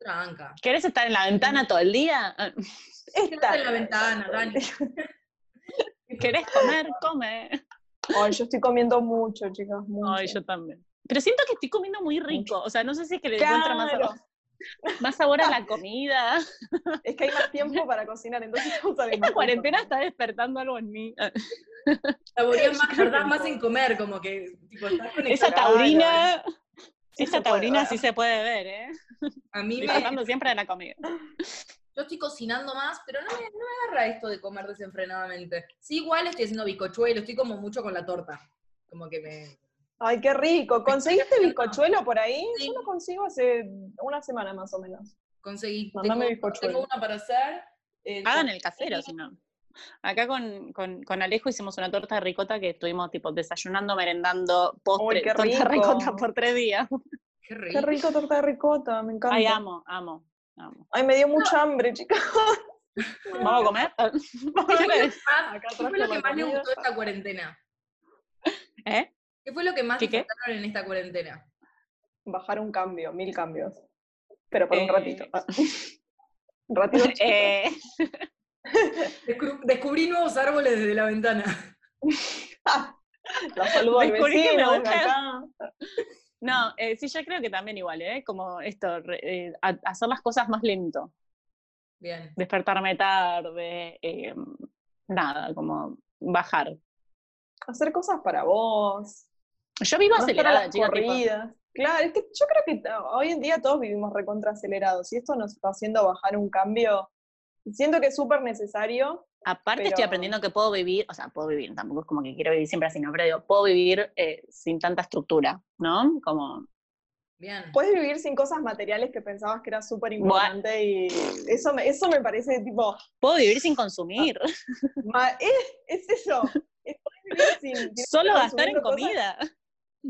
Tranca. ¿Querés estar en la ventana todo el día? Ah, Quédate en la ventana, Dani. ¿Querés comer? Come. Ay, yo estoy comiendo mucho, chicas, mucho. Ay, yo también. Pero siento que estoy comiendo muy rico. O sea, no sé si es que le encuentro más Claro. sabor, más sabor a la comida. Es que hay más tiempo para cocinar, entonces vamos a Esta cuarentena está despertando algo en mí. Saboreas más, tardás más en comer, como que tipo, estás Esa taurina, Sí esa se puede taurina ver. sí se puede ver, ¿eh? A mí me, Disfrutando siempre de la comida. yo estoy cocinando más, pero no me, no me agarra esto de comer desenfrenadamente. Sí, igual estoy haciendo bizcochuelo, estoy como mucho con la torta. Como que me... Ay, qué rico. ¿Conseguiste bizcochuelo por ahí? Sí. Yo lo consigo hace una semana más o menos. Conseguí. Mandame tengo, bizcochuelo. tengo una para hacer. eh, Hagan el casero, si no. Acá con, con, con Alejo hicimos una torta de ricota que estuvimos tipo desayunando, merendando, postre, Uy, qué torta de rico. ricota por tres días. Qué rico. Qué rico torta de ricota, me encanta. Ay, amo, amo, amo. Ay, me dio mucha hambre, chicas. ¿Vamos a comer? ¿Qué fue lo que más- fue lo que más le gustó de esta cuarentena? ¿Eh? ¿Qué fue lo que más ¿Qué, qué? disfrutaron en esta cuarentena? Bajar un cambio, mil cambios. Pero por un Eh. ratito. un ratito. Eh, Descubrí, descubrí nuevos árboles desde la ventana. La saludo al Descubrí que me vecino acá. no, eh, sí, yo creo que también igual, ¿eh? Como esto, re- eh, a- hacer las cosas más lento. Bien. Despertarme tarde, eh, nada, como bajar. Hacer cosas para vos. Yo vivo no acelerada, las chica, tipo, corridas. Claro, es que yo creo que ta- hoy en día todos vivimos recontra acelerados y esto nos está haciendo bajar un cambio. Siento que es súper necesario. Aparte estoy aprendiendo que puedo vivir, o sea, puedo vivir, tampoco es como que quiero vivir siempre así, no, pero digo, puedo vivir eh, sin tanta estructura, ¿no? Como, Bien. Puedes vivir sin cosas materiales que pensabas que era súper importante y eso me, eso me parece tipo, puedo vivir sin consumir, ma- es, es eso. Es vivir sin- sin solo estar gastar en cosas.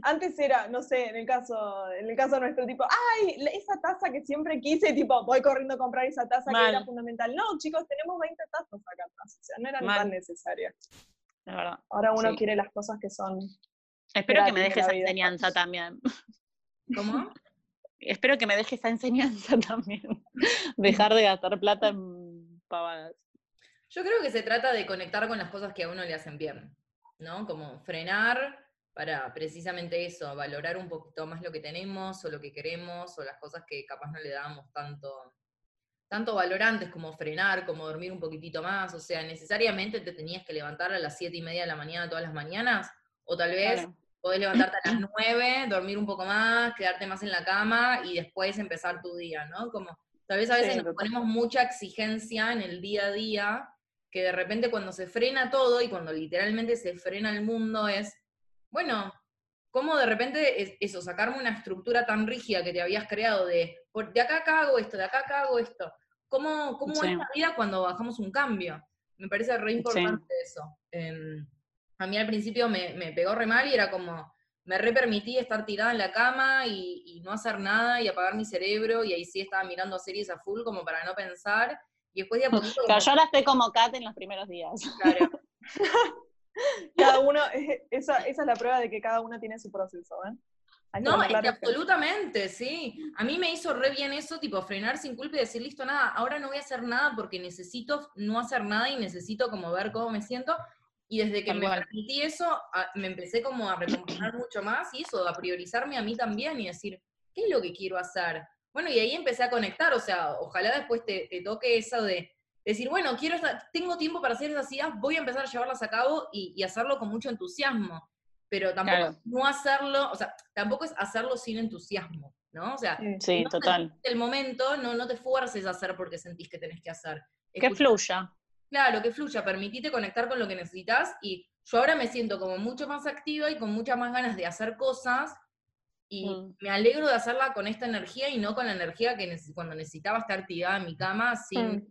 Antes era, no sé, en el caso, en el caso nuestro, tipo, ay, la- esa taza que siempre quise, tipo, voy corriendo a comprar esa taza que era fundamental. No, chicos, tenemos 20 tazas acá atrás, o sea, no eran Mal. tan necesarias. De verdad. Ahora uno Sí. quiere las cosas que son. Espero que me deje la esa vida. enseñanza también. ¿Cómo? Espero que me deje esa enseñanza también. Dejar de gastar plata en pavadas. Yo creo que se trata de conectar con las cosas que a uno le hacen bien, ¿no? Como frenar para precisamente eso, valorar un poquito más lo que tenemos o lo que queremos o las cosas que capaz no le damos tanto, tanto valor antes, como frenar, como dormir un poquitito más. O sea, necesariamente te tenías que levantar a las siete y media de la mañana todas las mañanas, o tal vez Claro. podés levantarte a las 9, dormir un poco más, quedarte más en la cama y después empezar tu día, ¿no? Como tal vez a veces Sí, nos ponemos mucha exigencia en el día a día, que de repente cuando se frena todo y cuando literalmente se frena el mundo es, bueno, ¿cómo de repente es- eso, sacarme una estructura tan rígida que te habías creado de, de acá acá hago esto, de acá acá hago esto? ¿Cómo, cómo Sí. es la vida cuando bajamos un cambio? Me parece re importante eso. Em, a mí al principio me, me pegó re mal y era como, me re permití estar tirada en la cama y, y no hacer nada y apagar mi cerebro y ahí sí estaba mirando series a full como para no pensar y después de a poquito como, Claro, yo ahora estoy como Kat en los primeros días. claro, Cada uno, esa, esa es la prueba de que cada uno tiene su proceso, ¿eh? No, es que absolutamente, sí. A mí me hizo re bien eso, tipo, frenar sin culpa y decir, listo, nada, ahora no voy a hacer nada porque necesito no hacer nada y necesito como ver cómo me siento. Y desde que me permití eso, a- me empecé como a recomponer mucho más y eso, a priorizarme a mí también y decir, ¿qué es lo que quiero hacer? Bueno, y ahí empecé a conectar, o sea, ojalá después te, te toque eso de decir, bueno, quiero estar- tengo tiempo para hacer esas ideas, voy a empezar a llevarlas a cabo y, y hacerlo con mucho entusiasmo. Pero tampoco Claro. es no hacerlo, o sea, tampoco es hacerlo sin entusiasmo, ¿no? O sea, Sí. No total. el momento, no, no te fuerces a hacer porque sentís que tenés que hacer. Que fluya. Claro, que fluya, permitite conectar con lo que necesitas y yo ahora me siento como mucho más activa y con muchas más ganas de hacer cosas Y Mm. me alegro de hacerla con esta energía y no con la energía que neces- cuando necesitaba estar tirada en mi cama sin, Mm.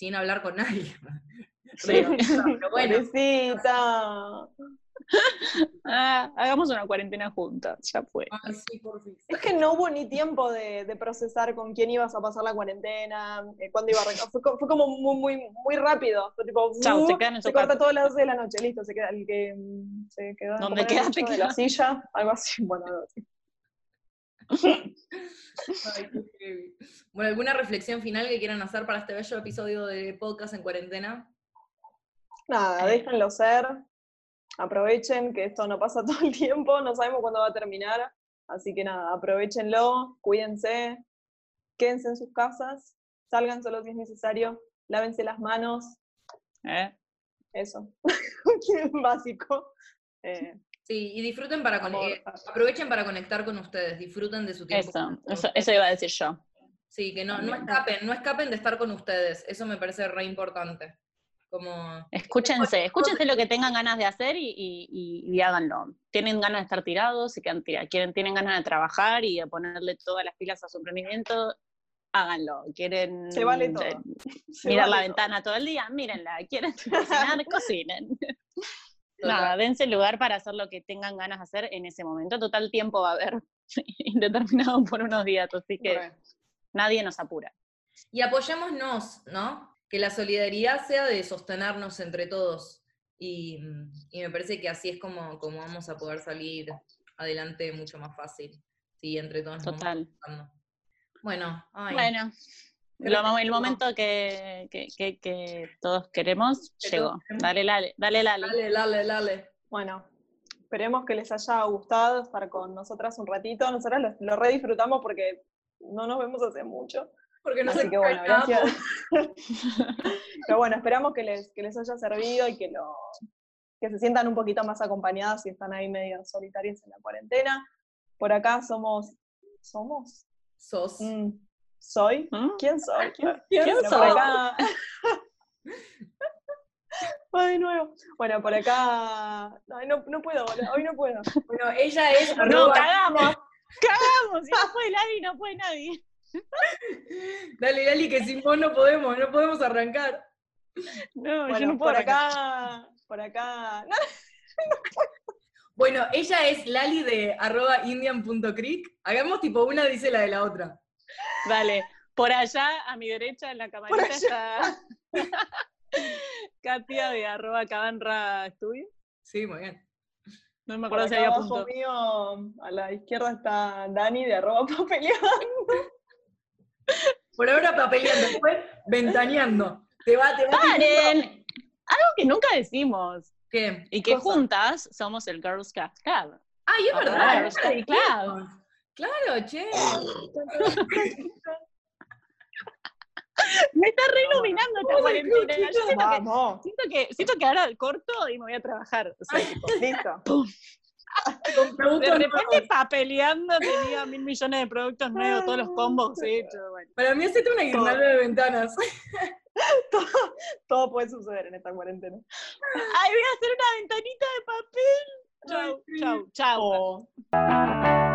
Sin hablar con nadie. Sí. Pero bueno, Pobrecita. Ah, hagamos una cuarentena juntas, ya fue. sí, por fin. Es que no hubo ni tiempo de, de procesar con quién ibas a pasar la cuarentena, eh, cuándo iba a arrancar. Fue, co- fue como muy, muy, muy rápido. Fue tipo, Chau, uh, se en su se corta todas las 12 de la noche, listo, se queda el que mm, se quedó ¿Dónde quedaste? de la silla, algo así, bueno, algo así. Ay, qué heavy. Bueno, ¿alguna reflexión final que quieran hacer para este bello episodio de podcast en cuarentena? Nada, déjenlo ser, aprovechen que esto no pasa todo el tiempo, no sabemos cuándo va a terminar, así que nada, aprovechenlo, cuídense, quédense en sus casas, salgan solo si es necesario, lávense las manos, ¿Eh? eso, básico. Eh, Sí, y disfruten para con- eh, aprovechen para conectar con ustedes, disfruten de su tiempo. Eso, eso, eso iba a decir yo. Sí, que no, no escapen, no escapen de estar con ustedes, eso me parece re importante. Como, Escúchense, escúchense lo que tengan ganas de hacer y, y- y- y háganlo. Tienen ganas de estar tirados, se quedan tirados. Quieren, tienen ganas de trabajar y de ponerle todas las pilas a su emprendimiento, háganlo. Quieren Se vale todo. eh, se mirar la vale todo. ventana todo el día, mírenla. Quieren cocinar, cocinen. Nada, dense el lugar para hacer lo que tengan ganas de hacer en ese momento. Total tiempo va a haber indeterminado por unos días, así que nadie nos apura. Y apoyémonos, ¿no? Que la solidaridad sea de sostenernos entre todos. Y, y me parece que así es como, como vamos a poder salir adelante mucho más fácil. Sí, entre todos. Total. Bueno, ay, Bueno, lo el momento que, que- que- que todos queremos Que llegó. Dale, dale, dale, dale. dale, dale, dale. Bueno, esperemos que les haya gustado estar con nosotras un ratito. Nosotras lo, lo re disfrutamos porque no nos vemos hace mucho. Porque no Así se que bueno, gracias. Pero bueno, esperamos que les, que les haya servido y que, lo, que se sientan un poquito más acompañadas si están ahí medio solitarias en la cuarentena. Por acá somos. ¿Somos? Sos. Mm, ¿Soy? ¿Mm? ¿Quién soy? ¿Quién Bueno, por soy? acá. Va de nuevo. Bueno, por acá. No, no puedo, hoy no puedo. Bueno, ella es No, arroba- cagamos. Cagamos. Si no puede Lali, no puede nadie. Dale, Lali, que sin vos no podemos, no podemos arrancar. No, yo no puedo por acá. Por acá. No, Bueno, ella es Lali de arroba indian.crick. Hagamos tipo una dice la de la otra. Dale. Por allá, a mi derecha, en la camarita, está Katia de arroba cabanra estudio. Sí, muy bien. No me por acuerdo si acá había abajo mío, a la izquierda está Dani de arroba papeleando. Por ahora papeleando, después ventaneando. Te va, te va. ¡Paren! Algo que nunca decimos. ¿Qué? Y que Cosa. juntas somos el Girl Scout Club. Ay, es Ah, es verdad. Club. Claro, che. Me está re iluminando esta cuarentena. Yo siento que, Vamos. siento, que, siento que ahora corto y me voy a trabajar. O sea, tipo, Listo. Con de repente papeleando tenía mil millones de productos nuevos, todos los combos hechos. Bueno. Para mí hacete una guirnalda de ventanas. Todo, todo puede suceder en esta cuarentena. Ay, voy a hacer una ventanita de papel. Chau, chau, chau. Oh.